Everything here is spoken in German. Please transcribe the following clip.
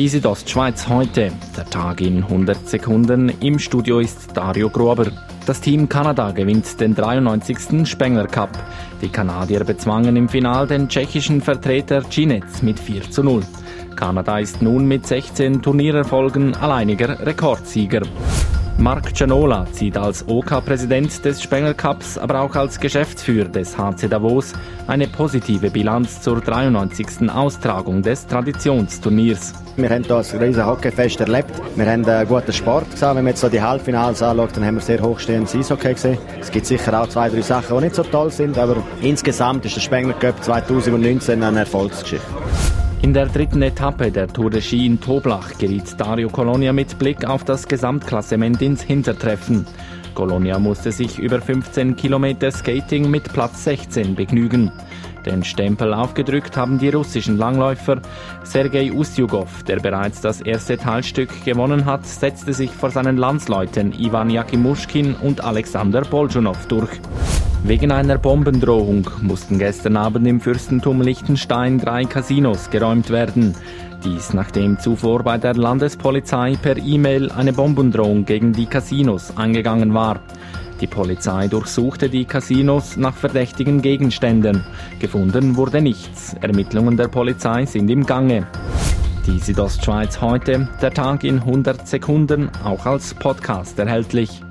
Die Südostschweiz heute. Der Tag in 100 Sekunden. Im Studio ist Dario Grober. Das Team Kanada gewinnt den 93. Spengler Cup. Die Kanadier bezwangen im Final den tschechischen Vertreter Ginetz mit 4 zu 0. Kanada ist nun mit 16 Turniererfolgen alleiniger Rekordsieger. Marc Gianola zieht als OK-Präsident des Spengler Cups, aber auch als Geschäftsführer des HC Davos eine positive Bilanz zur 93. Austragung des Traditionsturniers. Wir haben hier ein riesiges Hockeyfest erlebt. Wir haben einen guten Sport gesehen. Wenn man jetzt so die Halbfinals anschaut, dann haben wir sehr hochstehendes Eishockey gesehen. Es gibt sicher auch zwei, drei Sachen, die nicht so toll sind, aber insgesamt ist der Spengler Cup 2019 eine Erfolgsgeschichte. In der dritten Etappe der Tour de Ski in Toblach geriet Dario Colonia mit Blick auf das Gesamtklassement ins Hintertreffen. Colonia musste sich über 15 Kilometer Skating mit Platz 16 begnügen. Den Stempel aufgedrückt haben die russischen Langläufer. Sergei Ustjugov, der bereits das erste Teilstück gewonnen hat, setzte sich vor seinen Landsleuten Ivan Jakimuschkin und Alexander Bolschunow durch. Wegen einer Bombendrohung mussten gestern Abend im Fürstentum Liechtenstein drei Casinos geräumt werden. Dies nachdem zuvor bei der Landespolizei per E-Mail eine Bombendrohung gegen die Casinos eingegangen war. Die Polizei durchsuchte die Casinos nach verdächtigen Gegenständen. Gefunden wurde nichts. Ermittlungen der Polizei sind im Gange. Die Südostschweiz heute, der Tag in 100 Sekunden, auch als Podcast erhältlich.